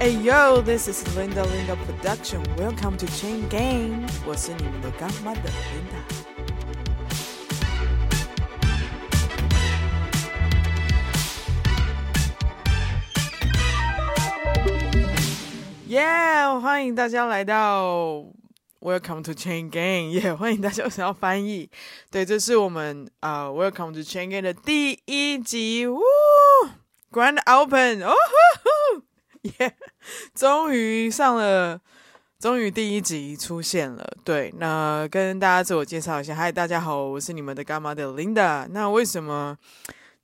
Hey yo, this is Linda Linda Production. Welcome to Chain Gang. 我是你们的干妈的 Linda。Yeah，欢迎大家来到 Welcome to Chain Gang。也、yeah, 欢迎大家想要翻译。对，这是我们啊、uh, Welcome to Chain Gang 的第一集。呜，Grand Open。哦呼呼。 耶 终于上了，终于第一集出现了。对，那跟大家自我介绍一下，嗨，大家好，我是你们的干妈的 Linda。那为什么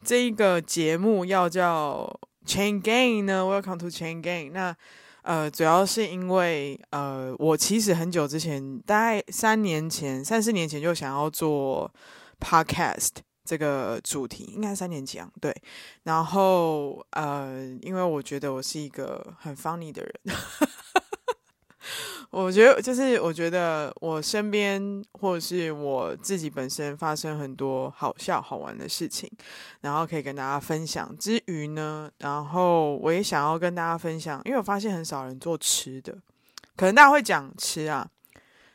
这一个节目要叫 Chain Gang 呢？Welcome to Chain Gang。那呃，主要是因为呃，我其实很久之前，大概三年前、三四年前就想要做 Podcast。这个主题应该三年前对，然后呃，因为我觉得我是一个很 funny 的人，我觉得就是我觉得我身边或者是我自己本身发生很多好笑好玩的事情，然后可以跟大家分享之余呢，然后我也想要跟大家分享，因为我发现很少人做吃的，可能大家会讲吃啊，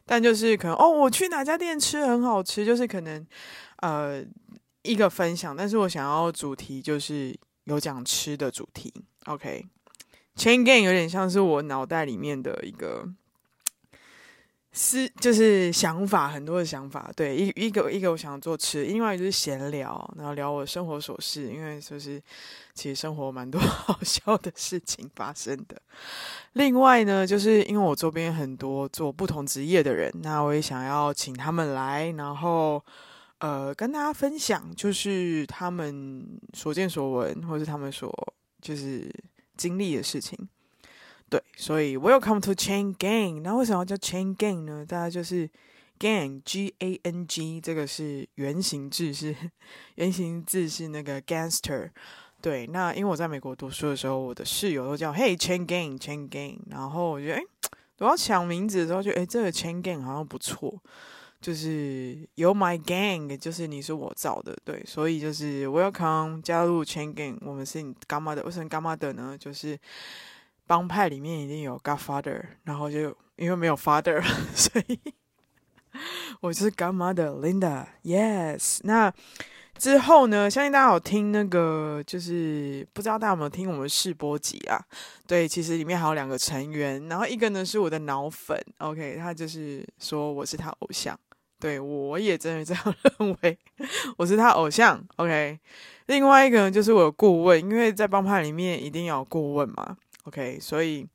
但就是可能哦，我去哪家店吃很好吃，就是可能呃。一个分享，但是我想要主题就是有讲吃的主题。OK，Chain Game 有点像是我脑袋里面的一个思，就是想法，很多的想法。对，一一个一个我想做吃，另外就是闲聊，然后聊我生活琐事，因为就是其实生活蛮多 好笑的事情发生的。另外呢，就是因为我周边很多做不同职业的人，那我也想要请他们来，然后。呃，跟大家分享就是他们所见所闻，或是他们所就是经历的事情。对，所以 Welcome to Chain Gang。那为什么要叫 Chain Gang 呢？大家就是 Gang，G A N G，这个是原型字，是原型字是那个 Gangster。对，那因为我在美国读书的时候，我的室友都叫 Hey Chain Gang，Chain Gang。然后我觉得，哎，我要抢名字的时候，就哎，这个 Chain Gang 好像不错。就是有 my gang，就是你是我造的，对，所以就是 welcome 加入 chain gang，我们是你干妈的，为什么干妈的呢？就是帮派里面一定有 godfather，然后就因为没有 father，所以我就是干妈的 Linda，yes。那之后呢，相信大家有听那个，就是不知道大家有没有听我们试播集啊？对，其实里面还有两个成员，然后一个呢是我的脑粉，OK，他就是说我是他偶像。对，我也真的这样 认为，我是他偶像。OK，另外一个人就是我的顾问，因为在帮派里面一定要有顾问嘛。OK，所以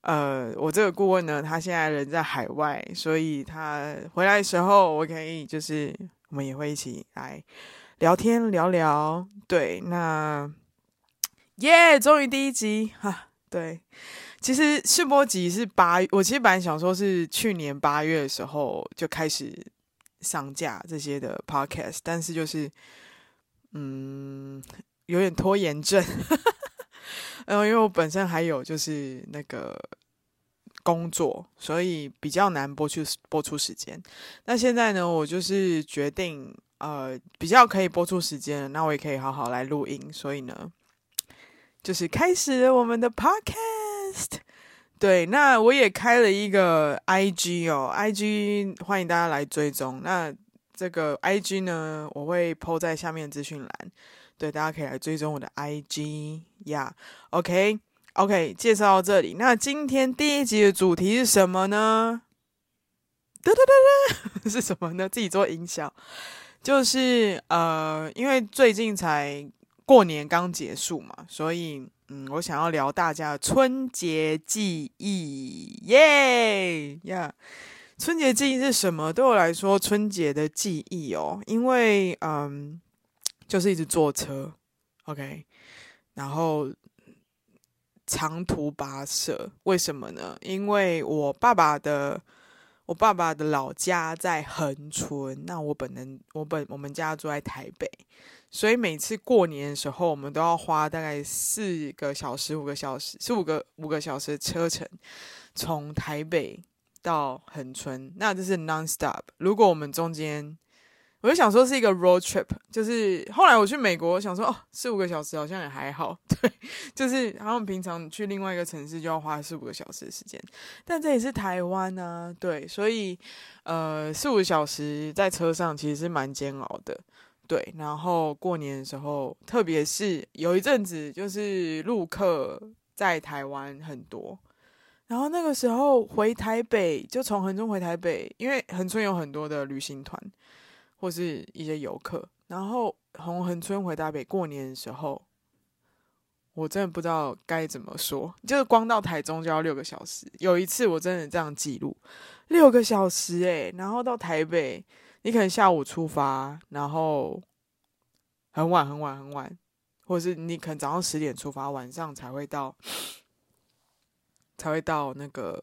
呃，我这个顾问呢，他现在人在海外，所以他回来的时候，我可以就是我们也会一起来聊天聊聊。对，那耶，终于第一集哈，对。其实试播集是八，我其实本来想说是去年八月的时候就开始上架这些的 podcast，但是就是嗯有点拖延症，然 后因为我本身还有就是那个工作，所以比较难播出播出时间。那现在呢，我就是决定呃比较可以播出时间，那我也可以好好来录音，所以呢就是开始我们的 podcast。对，那我也开了一个 IG 哦，IG 欢迎大家来追踪。那这个 IG 呢，我会 po 在下面资讯栏，对，大家可以来追踪我的 IG 呀。OK OK，介绍到这里。那今天第一集的主题是什么呢？哒哒哒哒，是什么呢？自己做营销，就是呃，因为最近才过年刚结束嘛，所以。嗯，我想要聊大家的春节记忆，耶呀！春节记忆是什么？对我来说，春节的记忆哦，因为嗯，就是一直坐车，OK，然后长途跋涉。为什么呢？因为我爸爸的我爸爸的老家在恒春，那我本人我本我们家住在台北。所以每次过年的时候，我们都要花大概四个小时、五个小时、四五个五个小时的车程，从台北到恒春，那这是 non-stop。如果我们中间我就想说是一个 road trip，就是后来我去美国，想说哦，四五个小时好像也还好，对，就是他们平常去另外一个城市就要花四五个小时的时间，但这也是台湾啊，对，所以呃四五个小时在车上其实是蛮煎熬的，对，然后过年的时候，特别是有一阵子就是陆客在台湾很多，然后那个时候回台北就从恒春回台北，因为恒春有很多的旅行团。或是一些游客，然后从恒春回台北过年的时候，我真的不知道该怎么说，就是光到台中就要六个小时。有一次我真的这样记录，六个小时诶，然后到台北，你可能下午出发，然后很晚很晚很晚，或者是你可能早上十点出发，晚上才会到，才会到那个。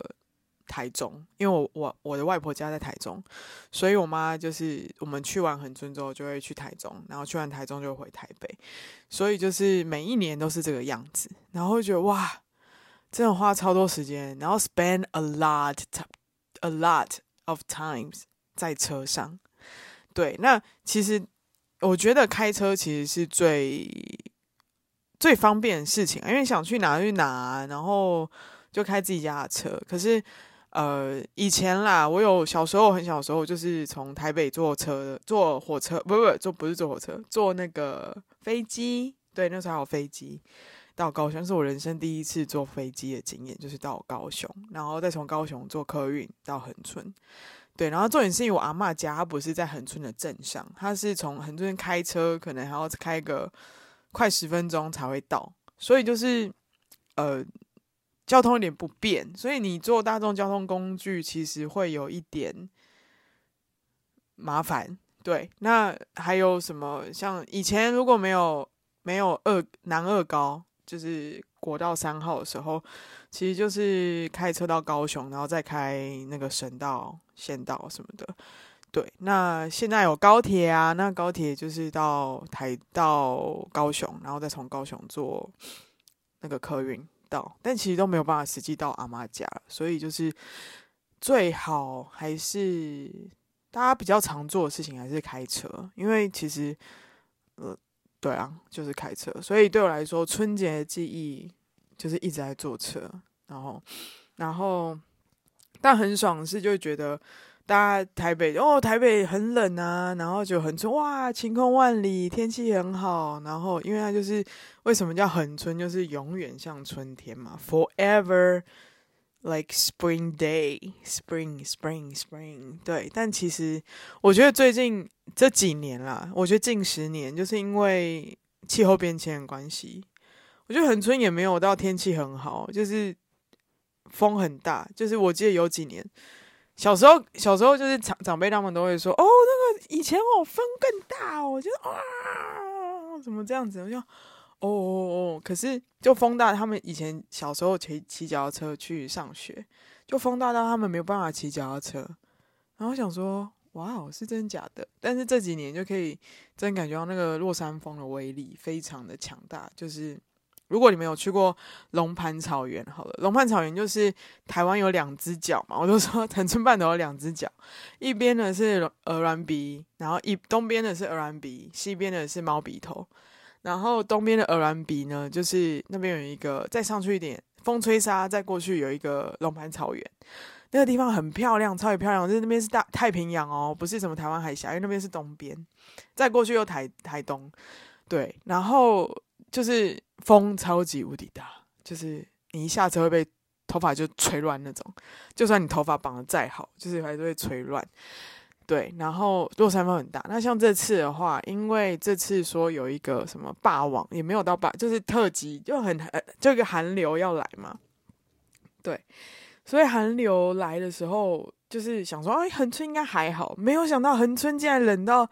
台中，因为我我我的外婆家在台中，所以我妈就是我们去完恒春之后就会去台中，然后去完台中就会回台北，所以就是每一年都是这个样子，然后觉得哇，真的花超多时间，然后 spend a lot a lot of times 在车上。对，那其实我觉得开车其实是最最方便的事情，因为想去哪去哪，然后就开自己家的车，可是。呃，以前啦，我有小时候很小时候，就是从台北坐车、坐火车，不不，坐不是坐火车，坐那个飞机。对，那时候还有飞机到高雄，是我人生第一次坐飞机的经验，就是到高雄，然后再从高雄坐客运到恒春。对，然后重点是因为我阿嬷家，她不是在恒春的镇上，她是从恒春开车，可能还要开个快十分钟才会到，所以就是呃。交通有点不便，所以你坐大众交通工具其实会有一点麻烦。对，那还有什么？像以前如果没有没有二南二高，就是国道三号的时候，其实就是开车到高雄，然后再开那个省道、县道什么的。对，那现在有高铁啊，那高铁就是到台到高雄，然后再从高雄坐那个客运。到，但其实都没有办法实际到阿妈家，所以就是最好还是大家比较常做的事情还是开车，因为其实呃，对啊，就是开车，所以对我来说，春节的记忆就是一直在坐车，然后然后但很爽的是，就觉得。大家台北哦，台北很冷啊，然后就很春哇，晴空万里，天气很好。然后，因为它就是为什么叫恒春，就是永远像春天嘛，forever like spring day，spring spring spring。对，但其实我觉得最近这几年啦，我觉得近十年，就是因为气候变迁的关系，我觉得恒春也没有到天气很好，就是风很大。就是我记得有几年。小时候，小时候就是长长辈他们都会说：“哦，那个以前哦风更大哦。”我觉得啊，怎么这样子？我就哦哦哦，可是就风大，他们以前小时候骑骑脚踏车去上学，就风大到他们没有办法骑脚踏车。然后想说：“哇哦，是真假的？”但是这几年就可以真感觉到那个落山风的威力非常的强大，就是。如果你们有去过龙盘草原，好了，龙盘草原就是台湾有两只脚嘛，我都说恒春半岛有两只脚，一边呢是鹅銮鼻，然后一东边的是鹅銮鼻，西边的是猫鼻头，然后东边的鹅銮鼻呢，就是那边有一个再上去一点，风吹沙再过去有一个龙盘草原，那个地方很漂亮，超级漂亮，就是那边是大太平洋哦，不是什么台湾海峡，因为那边是东边，再过去又台台东，对，然后。就是风超级无敌大，就是你一下车会被头发就吹乱那种，就算你头发绑的再好，就是还是会吹乱。对，然后落山风很大。那像这次的话，因为这次说有一个什么霸王，也没有到霸，就是特级，就很就一个寒流要来嘛。对，所以寒流来的时候，就是想说，哎，恒春应该还好，没有想到恒春竟然冷到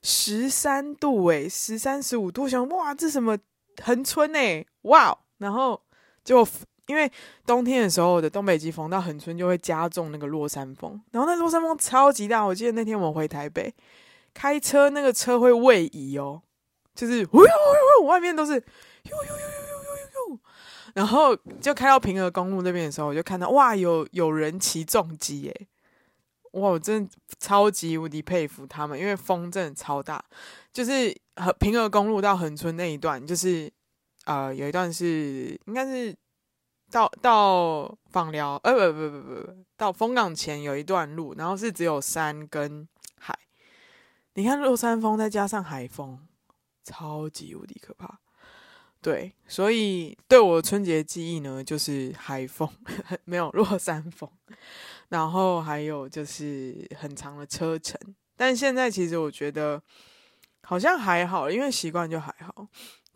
十三度，诶，十三十五度，想哇，这什么？恒春诶，哇！然后就因为冬天的时候的东北季风到恒春就会加重那个落山风，然后那落山风超级大。我记得那天我回台北开车，那个车会位移哦，就是呜呜呜呜，外面都是呦呦呦呦呦呦呦，然后就开到平和公路那边的时候，我就看到哇，有有人骑重机诶。哇，我真的超级无敌佩服他们，因为风真的超大，就是和平和公路到恒春那一段，就是呃有一段是应该是到到枋寮，呃不不不不不，到枫港前有一段路，然后是只有山跟海，你看落山风再加上海风，超级无敌可怕。对，所以对我春节记忆呢，就是海风 没有落山风，然后还有就是很长的车程。但现在其实我觉得好像还好，因为习惯就还好。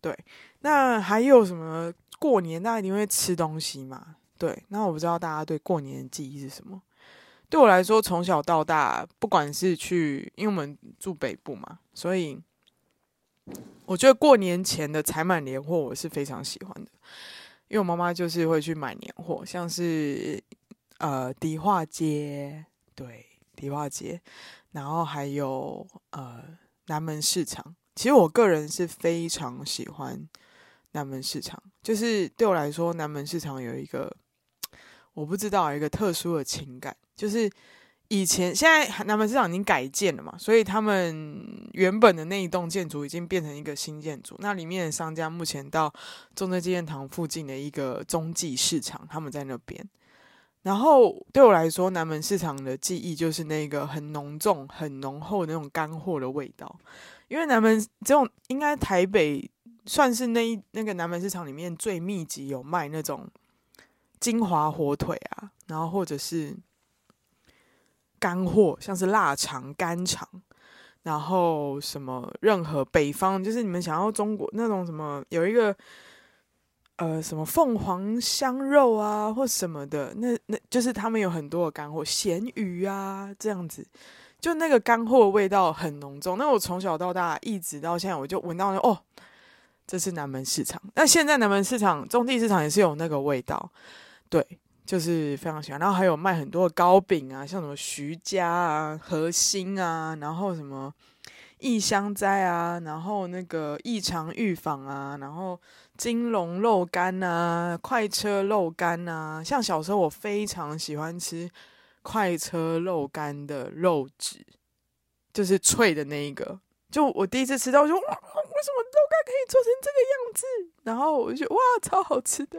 对，那还有什么过年大家一定会吃东西嘛？对，那我不知道大家对过年的记忆是什么？对我来说，从小到大，不管是去，因为我们住北部嘛，所以。我觉得过年前的采买年货我是非常喜欢的，因为我妈妈就是会去买年货，像是呃迪化街，对迪化街，然后还有呃南门市场。其实我个人是非常喜欢南门市场，就是对我来说，南门市场有一个我不知道一个特殊的情感，就是。以前现在南门市场已经改建了嘛，所以他们原本的那一栋建筑已经变成一个新建筑。那里面的商家目前到中正纪念堂附近的一个中继市场，他们在那边。然后对我来说，南门市场的记忆就是那个很浓重、很浓厚的那种干货的味道。因为南门这种应该台北算是那一那个南门市场里面最密集有卖那种金华火腿啊，然后或者是。干货像是腊肠、干肠，然后什么任何北方，就是你们想要中国那种什么，有一个呃什么凤凰香肉啊或什么的，那那就是他们有很多的干货，咸鱼啊这样子，就那个干货味道很浓重。那我从小到大一直到现在，我就闻到哦，这是南门市场。那现在南门市场、中地市场也是有那个味道，对。就是非常喜欢，然后还有卖很多的糕饼啊，像什么徐家啊、和兴啊，然后什么异香斋啊，然后那个义长御坊啊，然后金龙肉干啊、快车肉干啊。像小时候我非常喜欢吃快车肉干的肉质，就是脆的那一个。就我第一次吃到，我就哇，为什么肉干可以做成这个样子？然后我就觉得哇，超好吃的。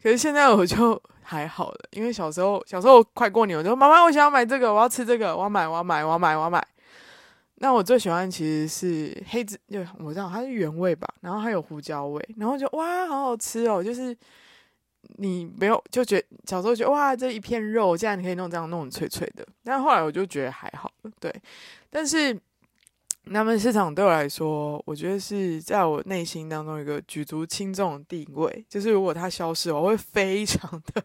可是现在我就。还好了，因为小时候，小时候快过年，我就妈妈，我想要买这个，我要吃这个，我要买，我要买，我要买，我要买。那我最喜欢其实是黑子，就我知道它是原味吧，然后还有胡椒味，然后就哇，好好吃哦！就是你没有就觉得小时候觉得哇，这一片肉竟然可以弄这样弄脆脆的，但后来我就觉得还好，对。但是南门市场对我来说，我觉得是在我内心当中一个举足轻重的地位，就是如果它消失，我会非常的。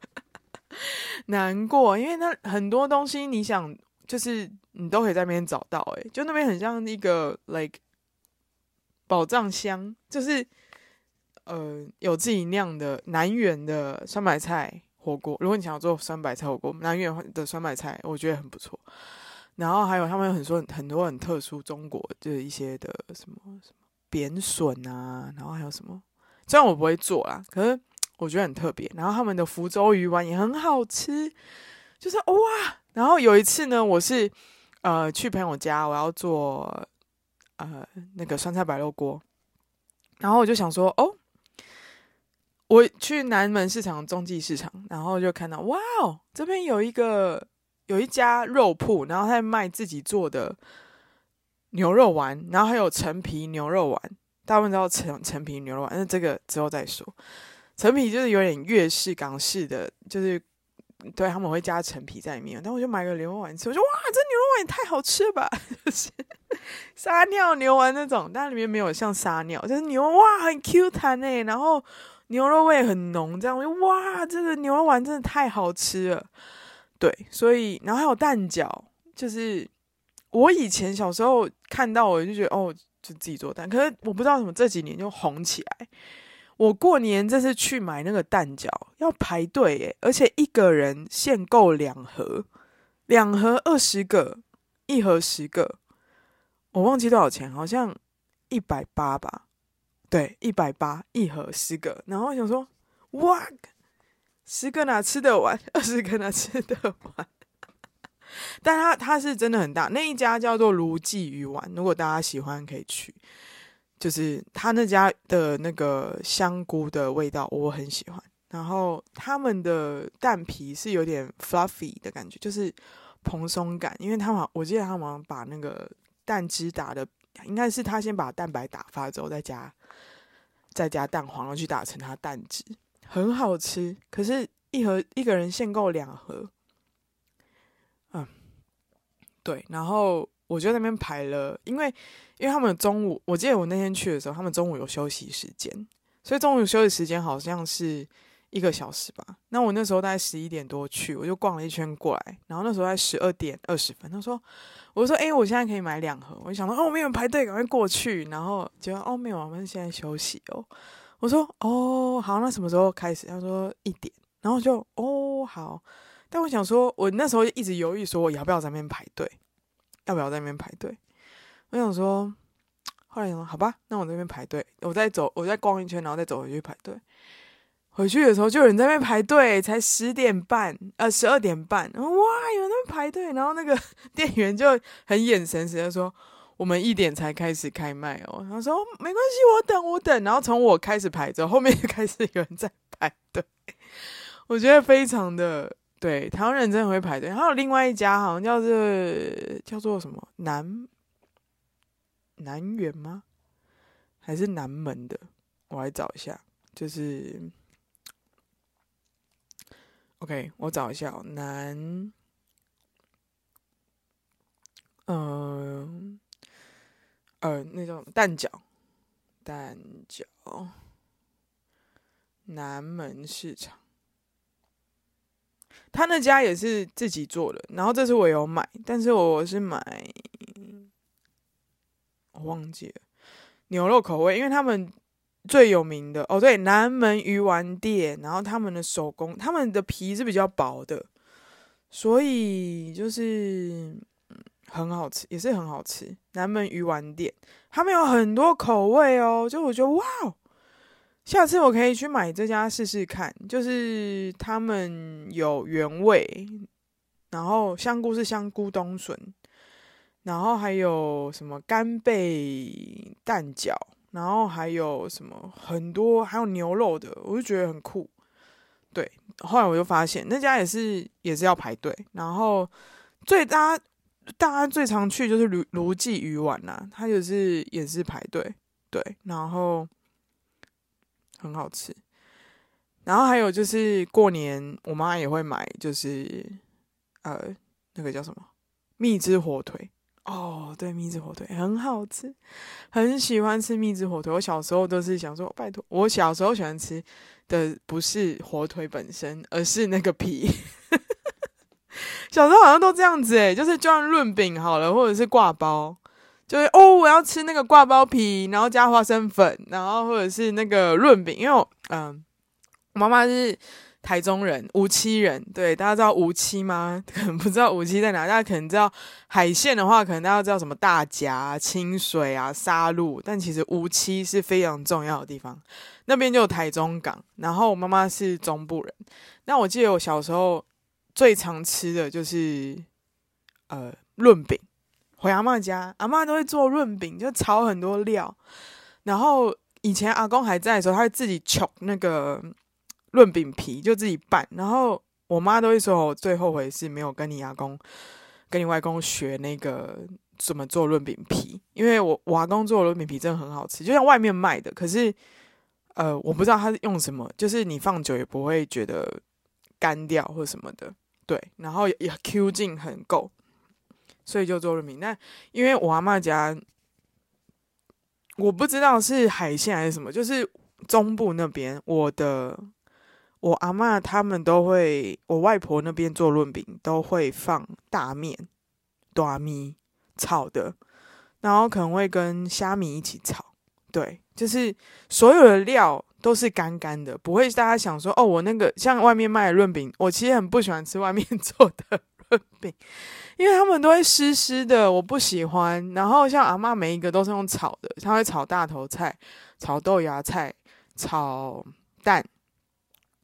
难过，因为那很多东西，你想就是你都可以在那边找到，诶，就那边很像一个 like 宝藏箱，就是呃有自己酿的南园的酸白菜火锅。如果你想要做酸白菜火锅，南园的酸白菜我觉得很不错。然后还有他们有很多很多很特殊中国就是一些的什么什么扁笋啊，然后还有什么，虽然我不会做啦，可是。我觉得很特别，然后他们的福州鱼丸也很好吃，就是哇！然后有一次呢，我是呃去朋友家，我要做呃那个酸菜白肉锅，然后我就想说，哦，我去南门市场中继市场，然后就看到哇哦，这边有一个有一家肉铺，然后他在卖自己做的牛肉丸，然后还有陈皮牛肉丸，大部分知道陈陈皮牛肉丸，那这个之后再说。陈皮就是有点粤式、港式的，就是对他们会加陈皮在里面。但我就买个牛肉丸吃，我说哇，这牛肉丸也太好吃了吧！就是撒尿牛丸那种，但里面没有像撒尿，就是牛哇很 Q 弹哎，然后牛肉味很浓，这样我就哇，这个牛肉丸真的太好吃了。对，所以然后还有蛋饺，就是我以前小时候看到我就觉得哦，就自己做蛋，可是我不知道什么这几年就红起来。我过年这次去买那个蛋饺要排队耶，而且一个人限购两盒，两盒二十个，一盒十个，我忘记多少钱，好像一百八吧？对，一百八一盒十个。然后我想说，哇，十个哪吃得完？二十个哪吃得完？但它它是真的很大，那一家叫做卢记鱼丸，如果大家喜欢可以去。就是他那家的那个香菇的味道我很喜欢，然后他们的蛋皮是有点 fluffy 的感觉，就是蓬松感，因为他们我记得他们把那个蛋汁打的，应该是他先把蛋白打发之后再加再加蛋黄，然后去打成它蛋汁，很好吃。可是，一盒一个人限购两盒，嗯，对，然后。我就在那边排了，因为因为他们中午，我记得我那天去的时候，他们中午有休息时间，所以中午休息时间好像是一个小时吧。那我那时候大概十一点多去，我就逛了一圈过来，然后那时候在十二点二十分，他说，我说，哎，我现在可以买两盒，我就想说，哦，没有排队，赶快过去，然后结果哦，没有，我们现在休息哦。我说，哦，好，那什么时候开始？他说一点，然后就哦好，但我想说，我那时候一直犹豫，说我要不要在那边排队。要不要在那边排队？我想说，后来想说，好吧，那我在那边排队，我再走，我再逛一圈，然后再走回去排队。回去的时候就有人在那边排队，才十点半，呃，十二点半，哇，有人在那边排队，然后那个 店员就很眼神死的说，我们一点才开始开卖哦。他说没关系，我等我等。然后从我开始排着后，后面就开始有人在排队，我觉得非常的。对，台湾人真的会排队。还有另外一家，好像叫做叫做什么南南园吗？还是南门的？我来找一下。就是，OK，我找一下哦，南，嗯，呃，那种蛋饺，蛋饺，南门市场。他那家也是自己做的，然后这次我有买，但是我是买，我忘记了牛肉口味，因为他们最有名的哦，对，南门鱼丸店，然后他们的手工，他们的皮是比较薄的，所以就是很好吃，也是很好吃。南门鱼丸店，他们有很多口味哦，就我觉得哇。下次我可以去买这家试试看，就是他们有原味，然后香菇是香菇冬笋，然后还有什么干贝蛋饺，然后还有什么很多，还有牛肉的，我就觉得很酷。对，后来我就发现那家也是也是要排队，然后最大家大家最常去就是卢卢记鱼丸呐，它就是也是排队，对，然后。很好吃，然后还有就是过年，我妈也会买，就是呃那个叫什么蜜汁火腿哦，对，蜜汁火腿很好吃，很喜欢吃蜜汁火腿。我小时候都是想说，拜托，我小时候喜欢吃的不是火腿本身，而是那个皮。小时候好像都这样子诶，就是就像润饼好了，或者是挂包。就是哦，我要吃那个挂包皮，然后加花生粉，然后或者是那个润饼，因为嗯，我妈妈是台中人，梧栖人，对，大家知道梧栖吗？可能不知道梧栖在哪，大家可能知道海鲜的话，可能大家知道什么大甲、清水啊、沙鹿，但其实梧栖是非常重要的地方，那边就有台中港，然后我妈妈是中部人，那我记得我小时候最常吃的就是呃润饼。回阿嬷家，阿嬷都会做润饼，就炒很多料。然后以前阿公还在的时候，他会自己揪那个润饼皮，就自己拌。然后我妈都会说，我最后悔是没有跟你阿公、跟你外公学那个怎么做润饼皮，因为我我阿公做的润饼皮真的很好吃，就像外面卖的。可是，呃，我不知道他是用什么，就是你放久也不会觉得干掉或什么的。对，然后也 Q 劲很够。所以就做润饼，那因为我阿嬷家，我不知道是海鲜还是什么，就是中部那边，我的我阿嬷他们都会，我外婆那边做润饼都会放大面、大米炒的，然后可能会跟虾米一起炒，对，就是所有的料都是干干的，不会大家想说哦，我那个像外面卖的润饼，我其实很不喜欢吃外面做的。饼。因为他们都会湿湿的，我不喜欢。然后像阿嬷每一个都是用炒的，她会炒大头菜、炒豆芽菜、炒蛋，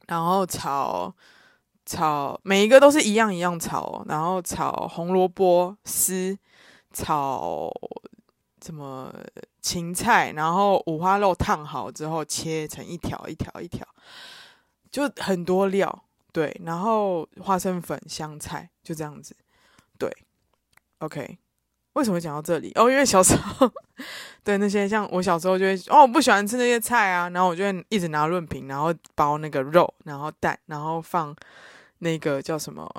然后炒炒每一个都是一样一样炒，然后炒红萝卜丝，炒什么芹菜，然后五花肉烫好之后切成一条一条一条，就很多料，对，然后花生粉、香菜就这样子，对，OK。为什么讲到这里？哦，因为小时候 对那些像我小时候就会哦，我不喜欢吃那些菜啊，然后我就会一直拿润饼，然后包那个肉，然后蛋，然后放。那个叫什么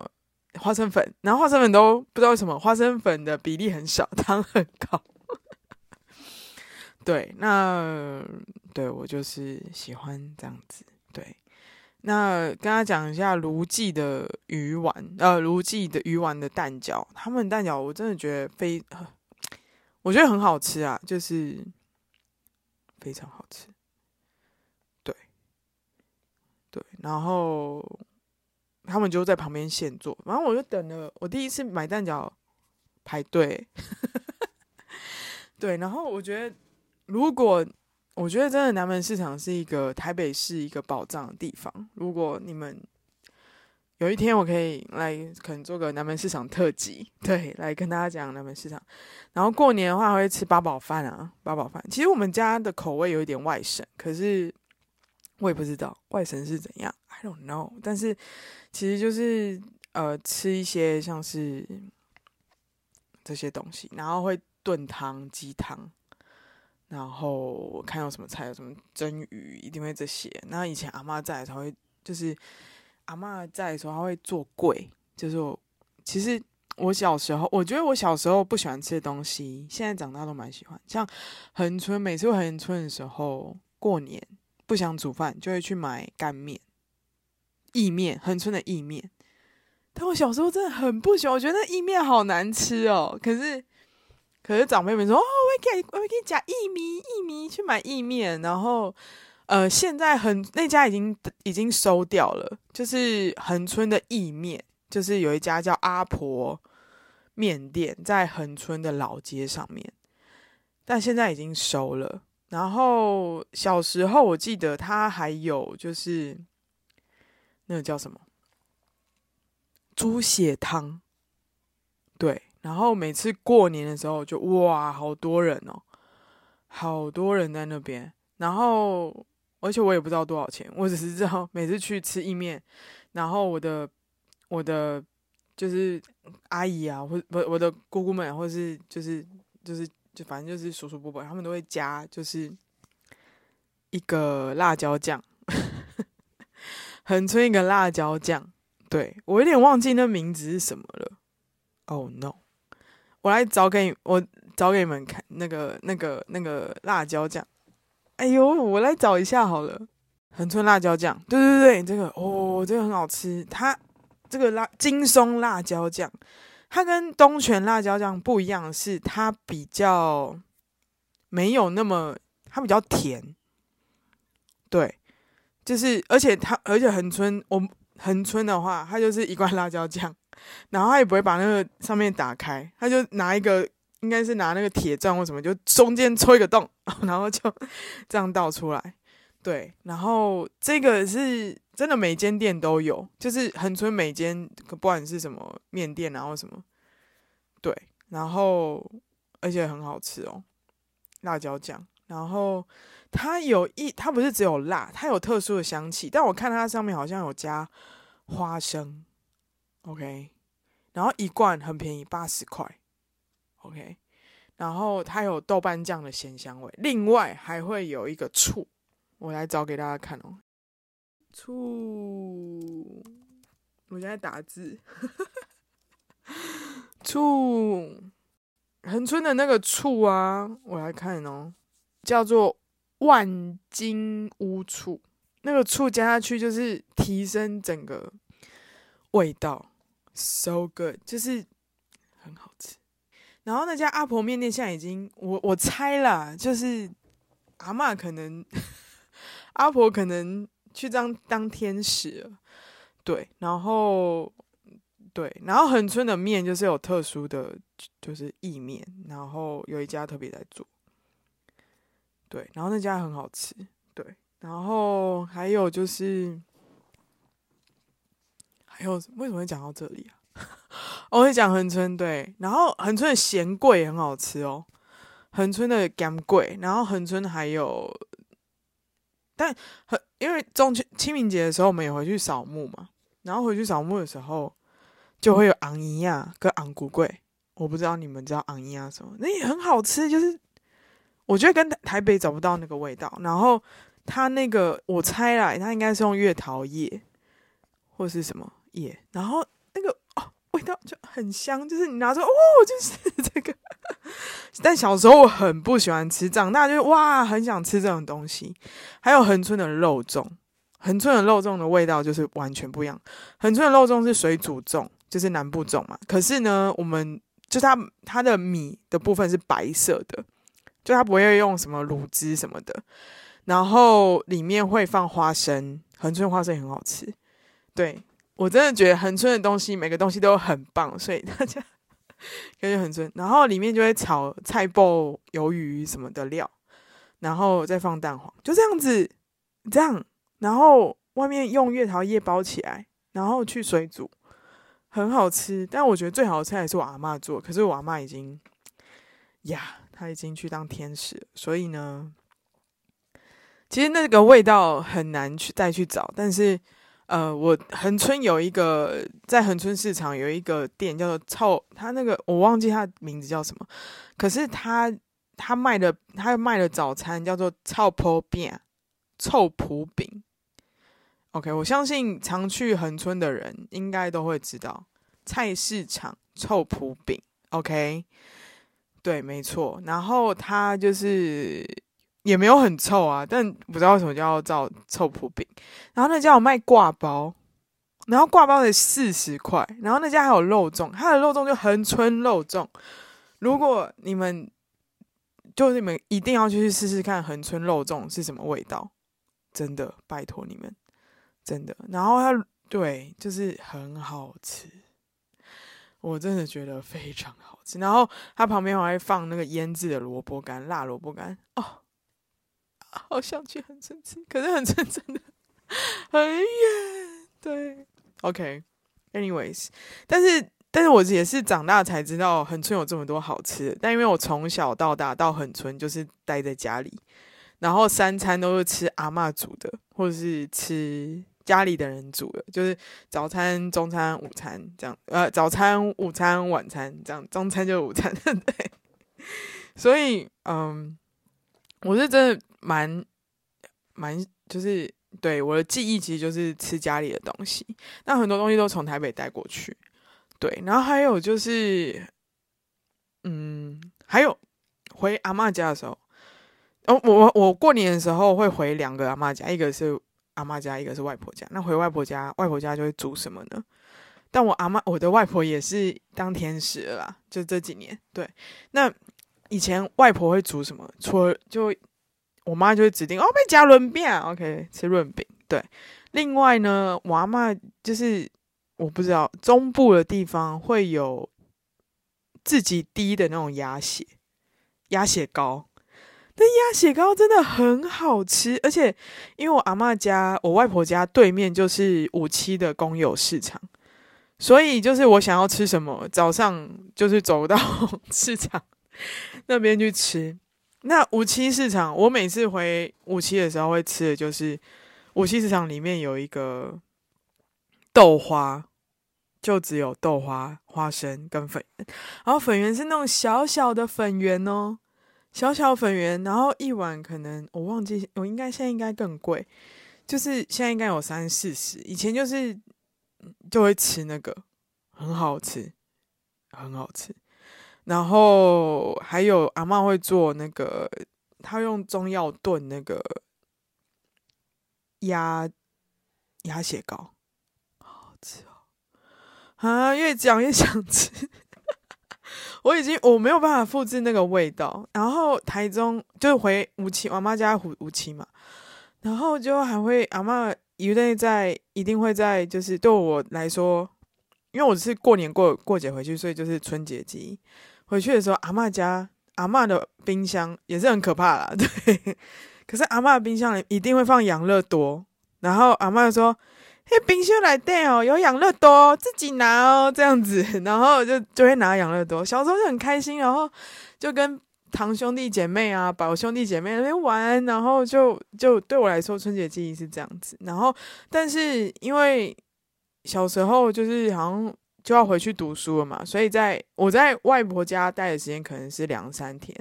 花生粉，然后花生粉都不知道为什么花生粉的比例很少，汤很高。对，那对我就是喜欢这样子。对，那跟他讲一下卢记的鱼丸，呃，卢记的鱼丸的蛋饺，他们蛋饺我真的觉得非，我觉得很好吃啊，就是非常好吃。对，对，然后。他们就在旁边现做，然后我就等了。我第一次买蛋饺排队，对。然后我觉得，如果我觉得真的南门市场是一个台北市一个宝藏的地方。如果你们有一天我可以来，可能做个南门市场特辑，对，来跟大家讲南门市场。然后过年的话会吃八宝饭啊，八宝饭。其实我们家的口味有一点外省，可是我也不知道外省是怎样，I don't know。但是。其实就是呃吃一些像是这些东西，然后会炖汤、鸡汤，然后看有什么菜，有什么蒸鱼，一定会这些。那以前阿嬷在才会，就是阿嬷在的时候，她会做粿。就是我其实我小时候，我觉得我小时候不喜欢吃的东西，现在长大都蛮喜欢。像恒春，每次回恒春的时候，过年不想煮饭，就会去买干面。意面，恒春的意面，但我小时候真的很不喜欢，我觉得那意面好难吃哦。可是，可是长辈们说，哦，我给，我给你讲意米，意米去买意面。然后，呃，现在很那家已经已经收掉了，就是恒春的意面，就是有一家叫阿婆面店，在恒春的老街上面，但现在已经收了。然后小时候我记得他还有就是。那个叫什么？猪血汤，对。然后每次过年的时候就，哇，好多人哦，好多人在那边。然后，而且我也不知道多少钱，我只是知道每次去吃意面，然后我的我的就是阿姨啊，或不我的姑姑们，或是就是就是就反正就是叔叔伯伯，他们都会加就是一个辣椒酱。恒春一个辣椒酱，对，我有点忘记那名字是什么了。Oh no！我来找给你，我找给你们看那个、那个、那个辣椒酱。哎呦，我来找一下好了。恒春辣椒酱，对对对，这个哦，这个很好吃。它这个辣金松辣椒酱，它跟东泉辣椒酱不一样是，它比较没有那么，它比较甜。对。就是，而且它，而且恒春，我恒春的话，它就是一罐辣椒酱，然后他也不会把那个上面打开，他就拿一个，应该是拿那个铁钻或什么，就中间戳一个洞，然后就这样倒出来。对，然后这个是真的，每间店都有，就是恒春每间，不管是什么面店，然后什么，对，然后而且很好吃哦，辣椒酱，然后。它有一，它不是只有辣，它有特殊的香气。但我看它上面好像有加花生，OK。然后一罐很便宜，八十块，OK。然后它有豆瓣酱的咸香味，另外还会有一个醋，我来找给大家看哦。醋，我现在打字，醋，恒春的那个醋啊，我来看哦，叫做。万金乌醋，那个醋加下去就是提升整个味道，so good，就是很好吃。然后那家阿婆面店现在已经，我我猜啦，就是阿嬷可能 阿婆可能去当当天使了，对。然后对，然后恒春的面就是有特殊的，就是意面，然后有一家特别在做。对，然后那家很好吃，对，然后还有就是，还有，为什么会讲到这里啊？我 会讲恒春对，然后恒春的咸贵很好吃哦，恒春的咸粿，然后恒春还有，但很因为中秋清明节的时候，我们也回去扫墓嘛，然后回去扫墓的时候，就会有昂姨亚跟昂古贵，我不知道你们知道昂姨亚什么，那也很好吃，就是我觉得跟台北找不到那个味道，然后它那个我猜啦，它应该是用月桃叶或是什么叶，然后那个哦。味道就很香，就是你拿出来，哦，就是这个。但小时候我很不喜欢吃，长大就哇，很想吃这种东西。还有恒春的肉粽，恒春的肉粽的味道就是完全不一样。恒春的肉粽是水煮粽，就是南部粽嘛。可是呢，我们就它它的米的部分是白色的，就它不会用什么卤汁什么的，然后里面会放花生，恒春花生也很好吃，对。我真的觉得恒春的东西，每个东西都很棒，所以大家 感觉恒春。然后里面就会炒菜爆、鱿鱼什么的料，然后再放蛋黄，就这样子，这样。然后外面用月桃叶包起来，然后去水煮，很好吃。但我觉得最好的菜还是我阿嬷做，可是我阿嬷已经呀，他已经去当天使，所以呢，其实那个味道很难去再去找，但是。呃，我恒春有一个在恒春市场有一个店叫做臭，他那个我忘记他名字叫什么，可是他他卖的他卖的早餐叫做臭坡饼，臭蒲饼。OK，我相信常去恒春的人应该都会知道菜市场臭蒲饼。OK，对，没错，然后它就是。也没有很臭啊，但不知道为什么叫叫臭蒲饼。然后那家有卖挂包，然后挂包得四十块。然后那家还有肉粽，它的肉粽就恒春肉粽。如果你们就是你们一定要去试试看恒春肉粽是什么味道，真的拜托你们，真的。然后它对，就是很好吃，我真的觉得非常好吃。然后它旁边还放那个腌制的萝卜干，辣萝卜干哦。好想去恒春吃，可是恒春真的很远。对，OK，anyways，、但是但是我也是长大才知道恒春有这么多好吃的。但因为我从小到大到恒春就是待在家里，然后三餐都是吃阿嬷煮的，或者是吃家里的人煮的，就是早餐、中餐、午餐这样。呃，早餐、午餐、晚餐这样，中餐就是午餐。对，所以嗯，我是真的。蛮蛮就是对我的记忆，其实就是吃家里的东西。那很多东西都从台北带过去，对。然后还有就是，嗯，还有回阿嬷家的时候，哦，我我过年的时候会回两个阿嬷家，一个是阿嬷家，一个是外婆家。那回外婆家，外婆家就会煮什么呢？但我阿嬷，我的外婆也是当天使了啦，就这几年。对，那以前外婆会煮什么？除了就。我妈就会指定哦，被加润饼，OK，吃润饼。对，另外呢，我阿嬷就是我不知道中部的地方会有自己滴的那种鸭血，鸭血糕。那鸭血糕真的很好吃，而且因为我阿嬷家、我外婆家对面就是五期的公有市场，所以就是我想要吃什么，早上就是走到市场那边去吃。那五七市场，我每次回五七的时候会吃的就是五七市场里面有一个豆花，就只有豆花、花生跟粉圆，然后粉圆是那种小小的粉圆哦，小小粉圆，然后一碗可能我忘记，我应该现在应该更贵，就是现在应该有三四十，以前就是就会吃那个，很好吃，很好吃。然后还有阿嬷会做那个，她用中药炖那个鸭鸭血糕，好好吃哦！啊，越讲越想吃。我已经我没有办法复制那个味道。然后台中就是回五期，我妈家五五期嘛，然后就还会阿嬷一定在一定会在，就是对我来说，因为我是过年过过节回去，所以就是春节记忆。回去的时候，阿嬷家阿嬷的冰箱也是很可怕啦，对。可是阿嬷的冰箱里一定会放养乐多，然后阿嬷说：“嘿，冰箱来带哦，有养乐多，自己拿哦，这样子，然后就就会拿养乐多。小时候就很开心，然后就跟堂兄弟姐妹啊、表兄弟姐妹那边玩，然后就就对我来说，春节记忆是这样子。然后，但是因为小时候就是好像就要回去读书了嘛，所以在我在外婆家待的时间可能是两三天，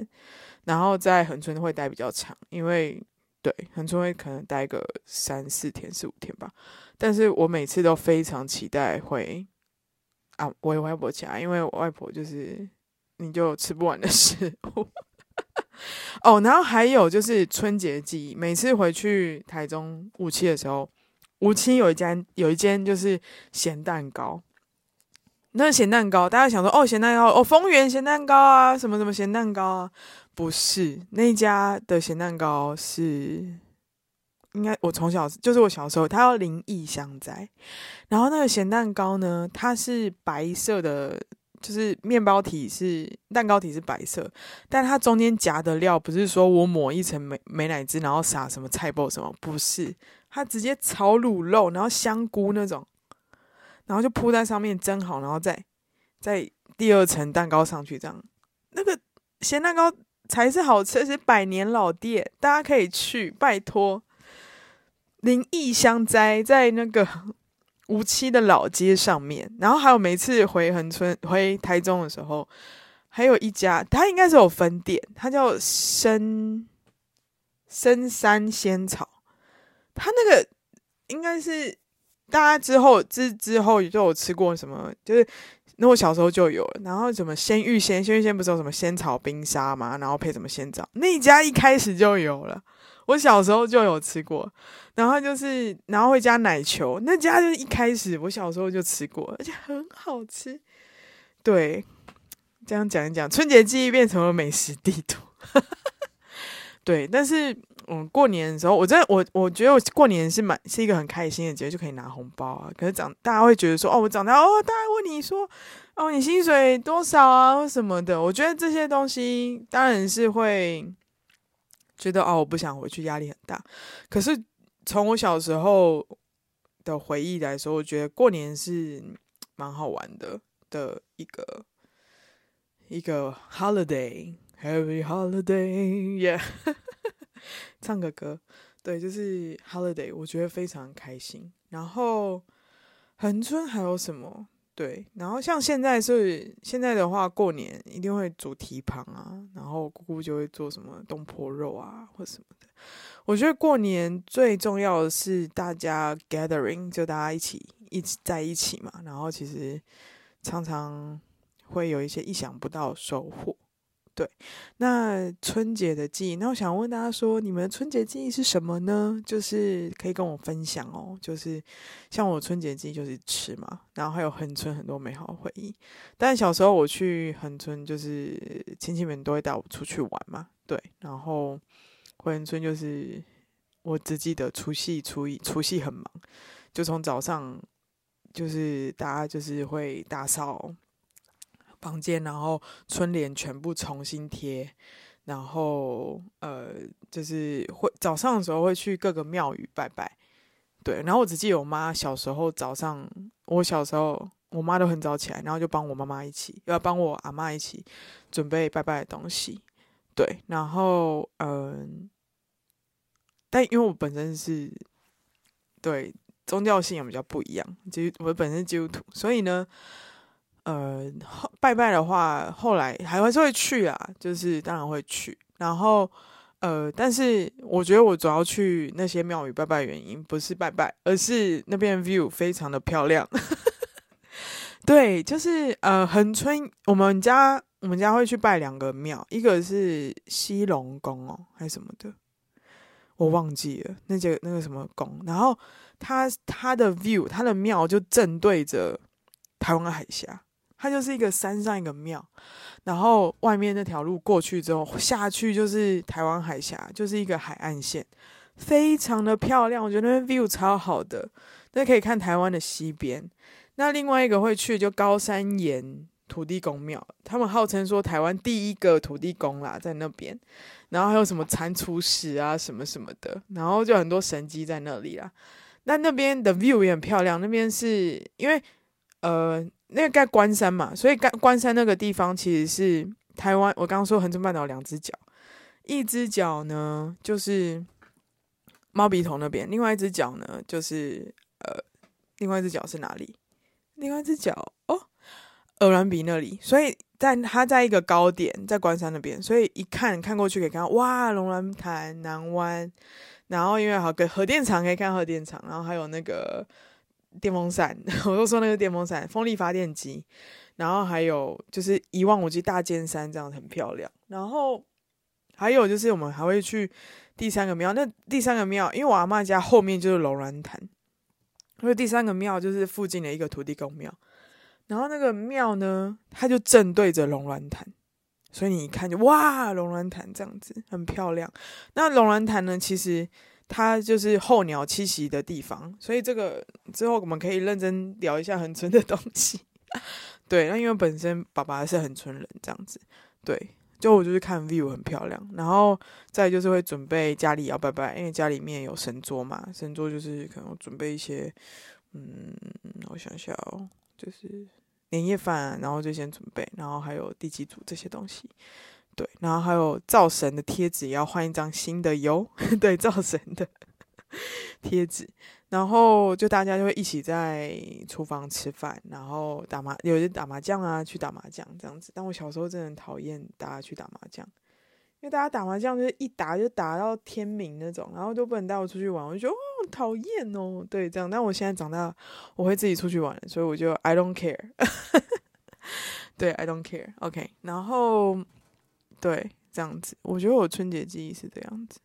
然后在恒春会待比较长，因为对恒春会可能待个三四天、四五天吧。但是我每次都非常期待回啊，回外婆家，因为我外婆就是你就吃不完的食物 哦。然后还有就是春节记忆，每次回去台中五期的时候，五期有一间有一间就是咸蛋糕。那咸蛋糕，大家想说哦，咸蛋糕哦，丰原咸蛋糕啊，什么什么咸蛋糕啊？不是，那家的咸蛋糕是。应该我从小就是我小时候，它叫林异香斋，然后那个咸蛋糕呢，它是白色的，就是面包体是蛋糕体是白色，但它中间夹的料不是说我抹一层美美乃滋，然后撒什么菜脯什么，不是，它直接炒卤肉，然后香菇那种，然后就铺在上面蒸好，然后再再第二层蛋糕上去，这样那个咸蛋糕才是好吃，是百年老店，大家可以去，拜托。林异香斋在那个无期的老街上面，然后还有每次回恒村、回台中的时候，还有一家，它应该是有分店，它叫深深山仙草，它那个应该是大家之后之之后就有吃过什么，就是那我小时候就有了，然后什么鲜芋仙，鲜芋仙不是有什么仙草冰沙嘛，然后配什么仙枣，那一家一开始就有了。我小时候就有吃过，然后就是，然后会加奶球，那家就是一开始我小时候就吃过，而且很好吃。对，这样讲一讲，春节记忆变成了美食地图。对，但是嗯，过年的时候，我真的我我觉得我过年是蛮是一个很开心的节日，就可以拿红包啊。可是长大家会觉得说，哦，我长大哦，大家问你说，哦，你薪水多少啊，或什么的。我觉得这些东西当然是会。觉得哦，我不想回去，压力很大。可是从我小时候的回忆来说，我觉得过年是蛮好玩的的一个一个 holiday，Happy Holiday，yeah，唱个歌，对，就是 holiday，我觉得非常开心。然后恒春还有什么？对，然后像现在是现在的话，过年一定会煮蹄膀啊，然后姑姑就会做什么东坡肉啊，或什么的。我觉得过年最重要的是大家 gathering，就大家一起一起在一起嘛，然后其实常常会有一些意想不到的收获。对，那春节的记忆，那我想问大家说，你们春节记忆是什么呢？就是可以跟我分享哦。就是像我春节记忆就是吃嘛，然后还有恒春很多美好的回忆。但小时候我去横村，就是亲戚们都会带我出去玩嘛。对，然后回横村就是我只记得除夕、初一，除夕很忙，就从早上就是大家就是会打扫。房间，然后春联全部重新贴，然后呃，就是会早上的时候会去各个庙宇拜拜，对。然后我只记得我妈小时候早上，我小时候我妈都很早起来，然后就帮我妈妈一起，要帮我阿妈一起准备拜拜的东西，对。然后嗯、但因为我本身是对宗教信仰比较不一样，就我本身基督徒，所以呢。呃，拜拜的话，后来还是会去啊，就是当然会去。然后，呃，但是我觉得我主要去那些庙宇拜拜，原因不是拜拜，而是那边 view 非常的漂亮。对，就是呃，恒春，我们家我们家会去拜两个庙，一个是西龙宫哦，还是什么的，我忘记了，那个那个什么宫。然后它它的 view，它的庙就正对着台湾海峡。它就是一个山上一个庙，然后外面那条路过去之后下去就是台湾海峡，就是一个海岸线，非常的漂亮。我觉得那边 view 超好的，那可以看台湾的西边。那另外一个会去就高山岩土地公庙，他们号称说台湾第一个土地公啦，在那边。然后还有什么蟾蜍石啊什么什么的，然后就很多神迹在那里啦。那那边的 view 也很漂亮。那边是因为呃，那个在关山嘛，所以关关山那个地方其实是台湾。我刚刚说恒春半岛两只脚，一只脚呢就是猫鼻头那边，另外一只脚呢就是呃，另外一只脚是哪里？另外一只脚哦，鹅銮鼻那里。所以在它在一个高点，在关山那边，所以一看看过去可以看到哇，龙銮潭、南湾。然后因为好个核电厂可以看核电厂，然后还有那个电风扇，我都说那个电风扇，风力发电机，然后还有就是一望无际大尖山，这样很漂亮。然后还有就是我们还会去第三个庙，那第三个庙，因为我阿嬷家后面就是龙銮潭，所以第三个庙就是附近的一个土地公庙，然后那个庙呢，它就正对着龙銮潭。所以你一看就哇，龙銮潭这样子很漂亮。那龙銮潭呢，其实它就是候鸟栖息的地方。所以这个之后我们可以认真聊一下恒春的东西。对，那因为本身爸爸是恒春人，这样子。对，就我就是看 view 很漂亮，然后再就是会准备家里要拜拜，因为家里面有神桌嘛，神桌就是可能准备一些，嗯，我想想哦，就是。年夜饭，然后就先准备，然后还有地基组这些东西，对，然后还有灶神的贴纸也要换一张新的哟，对，灶神的 贴纸，然后就大家就会一起在厨房吃饭，然后打麻，有些打麻将啊，去打麻将这样子。但我小时候真的很讨厌大家去打麻将。因为大家打麻将就是一打就打到天明那种，然后都不能带我出去玩，我就觉得哦讨厌哦，对这样。但我现在长大，我会自己出去玩，所以我就 I don't care，对 I don't care，OK。然后对这样子，我觉得我春节记忆是这样子。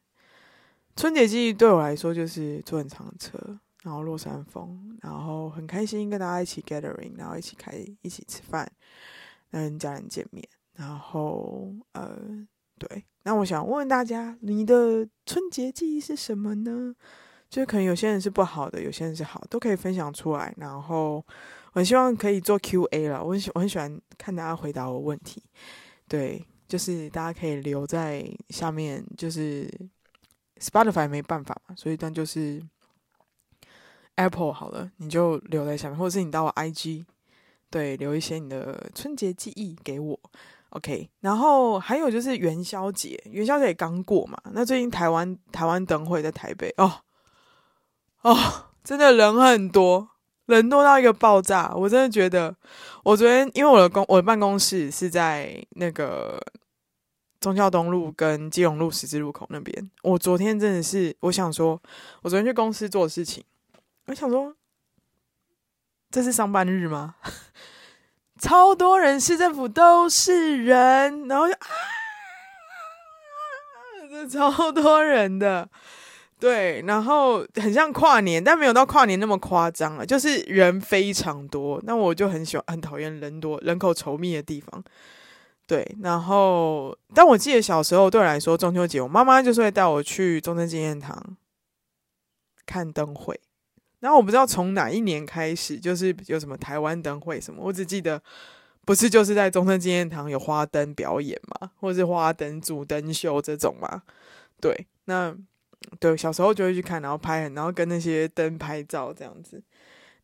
春节记忆对我来说就是坐很长的车，然后落山风，然后很开心跟大家一起 gathering，然后一起开一起吃饭，跟家人见面，然后呃。对，那我想问问大家，你的春节记忆是什么呢？就是可能有些人是不好的，有些人是好，都可以分享出来。然后我希望可以做 Q&A 了，我很喜我很喜欢看大家回答我问题。对，就是大家可以留在下面，就是 Spotify 没办法嘛，所以但就是 Apple 好了，你就留在下面，或者是你到我 IG，对，留一些你的春节记忆给我。OK，然后还有就是元宵节，元宵节也刚过嘛。那最近台湾台湾灯会在台北哦哦，真的人很多，人多到一个爆炸。我真的觉得，我昨天因为我的公我的办公室是在那个中孝东路跟基隆路十字路口那边。我昨天真的是，我想说，我昨天去公司做事情，我想说，这是上班日吗？超多人，市政府都是人，然后就啊，这超多人的，对，然后很像跨年，但没有到跨年那么夸张了，就是人非常多。那我就很喜欢，很讨厌人多、人口稠密的地方。对，然后，但我记得小时候对我来说，中秋节我妈妈就是会带我去中正纪念堂看灯会。然后我不知道从哪一年开始，就是有什么台湾灯会什么，我只记得不是就是在中正纪念堂有花灯表演嘛，或是花灯主灯秀这种嘛。对，那对小时候就会去看，然后拍，然后跟那些灯拍照这样子。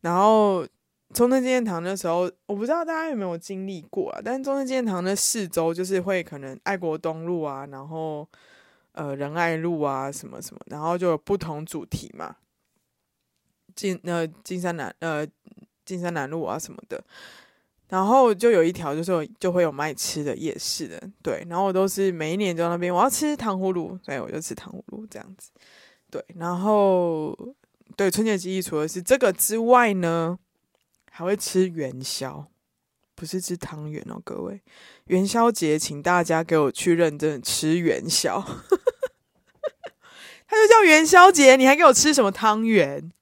然后中正纪念堂那时候，我不知道大家有没有经历过啊，但是中正纪念堂的四周就是会可能爱国东路啊，然后呃仁爱路啊什么什么，然后就有不同主题嘛。金呃金山南呃金山南路啊什么的，然后就有一条就是有就会有卖吃的夜市的，对，然后我都是每一年就在那边，我要吃糖葫芦，所以我就吃糖葫芦这样子，对，然后对春节记忆除了是这个之外呢，还会吃元宵，不是吃汤圆哦，各位，元宵节请大家给我去认真吃元宵，它就叫元宵节，你还给我吃什么汤圆？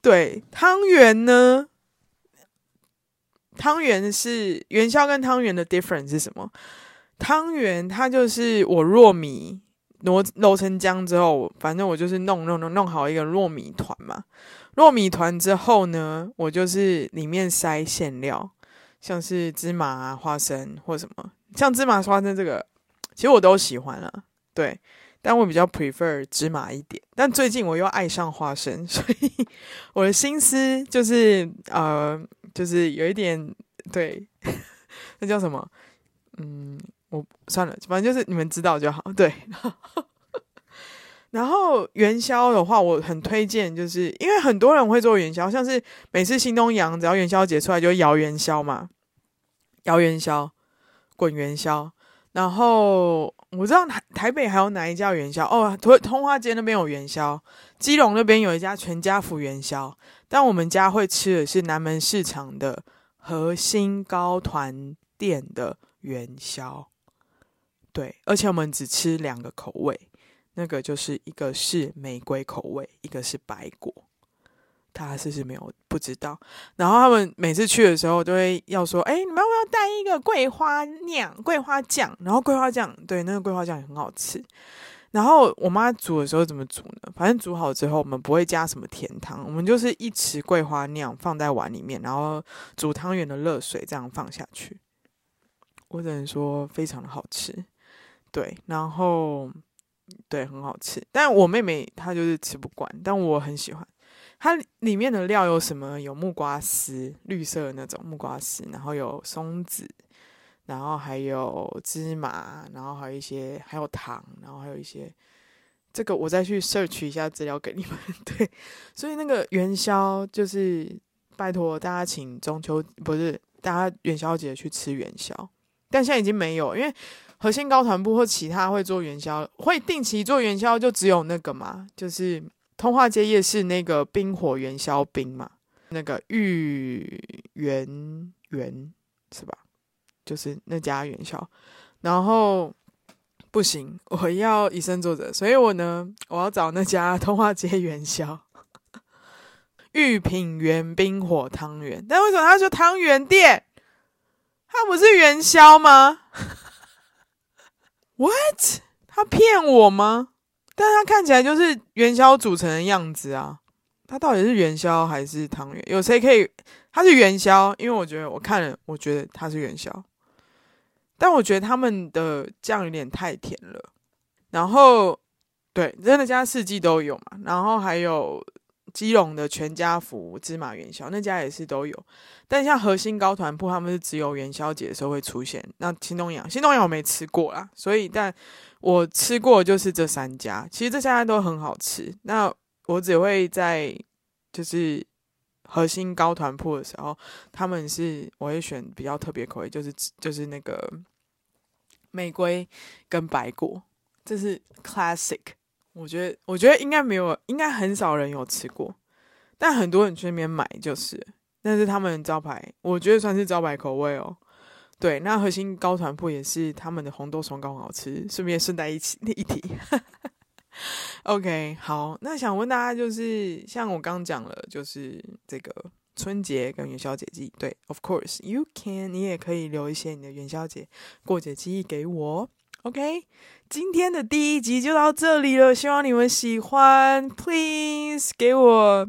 对，汤圆呢？汤圆是元宵跟汤圆的 difference 是什么？汤圆它就是我糯米揉揉成浆之后，反正我就是弄弄弄弄好一个糯米团嘛。糯米团之后呢，我就是里面塞馅料，像是芝麻、花生或什么。像芝麻花生这个，其实我都喜欢啊。对。但我比较 prefer 芝麻一点。但最近我又爱上花生，所以我的心思就是呃，就是有一点对，那叫什么？嗯，我算了，反正就是你们知道就好。对。然后元宵的话，我很推荐，就是因为很多人会做元宵，像是每次新东阳只要元宵节出来就会摇元宵嘛，摇元宵、滚元宵。然后我知道台台北还有哪一家元宵哦，通通化街那边有元宵，基隆那边有一家全家福元宵，但我们家会吃的是南门市场的核心高团店的元宵，对，而且我们只吃两个口味。那个就是一个是玫瑰口味，一个是白果，他是不是没有不知道？然后他们每次去的时候都会要说：“哎，你们要不要带一个桂花酿、桂花酱？”然后桂花酱，对，那个桂花酱也很好吃。然后我妈煮的时候怎么煮呢？反正煮好之后，我们不会加什么甜汤，我们就是一匙桂花酿放在碗里面，然后煮汤圆的热水这样放下去。我只能说非常的好吃，对，然后。对，很好吃，但我妹妹她就是吃不惯，但我很喜欢。它里面的料有什么？有木瓜丝，绿色的那种木瓜丝，然后有松子，然后还有芝麻，然后还有一些，还有糖，然后还有一些。这个我再去 search 一下资料给你们。对，所以那个元宵就是拜托大家请中秋不是大家元宵节去吃元宵，但现在已经没有，因为。和兴高团部或其他会做元宵，会定期做元宵，就只有那个嘛，就是通化街夜市那个冰火元宵冰嘛，那个芋圆圆是吧？就是那家元宵，然后不行，我要以身作则，所以我呢，我要找那家通化街元宵玉品园冰火汤圆，但为什么他说汤圆店？他不是元宵吗？What？他骗我吗？但他看起来就是元宵组成的样子啊！他到底是元宵还是汤圆？有谁可以？他是元宵，因为我觉得我看了，我觉得他是元宵。但我觉得他们的酱有点太甜了。然后，对，真的家四季都有嘛。然后还有。基隆的全家福芝麻元宵那家也是都有，但像核心高团铺他们是只有元宵节的时候会出现。那新东阳，新东阳我没吃过啦，所以但我吃过就是这三家，其实这三家都很好吃。那我只会在就是核心高团铺的时候，他们是我会选比较特别口味，就是就是那个玫瑰跟白果，这是 classic。我觉得，我觉得应该没有，应该很少人有吃过，但很多人去那边买就是，那是他们招牌，我觉得算是招牌口味哦。对，那核心高团铺也是他们的红豆松糕很好吃，顺便顺带一起一提。OK，好，那想问大家就是，像我刚讲了，就是这个春节跟元宵节记忆，对，Of course you can，你也可以留一些你的元宵节过节记忆给我。OK，今天的第一集就到这里了，希望你们喜欢。Please 给我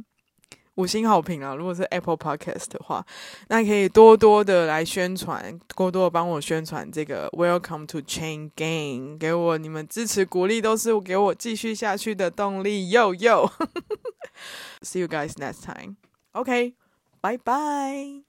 五星好评啊！如果是 Apple Podcast 的话，那可以多多的来宣传，多多的帮我宣传这个 Welcome to Chain Gang，给我你们支持鼓励，都是给我继续下去的动力。Yo yo，See you guys next time. OK，bye bye.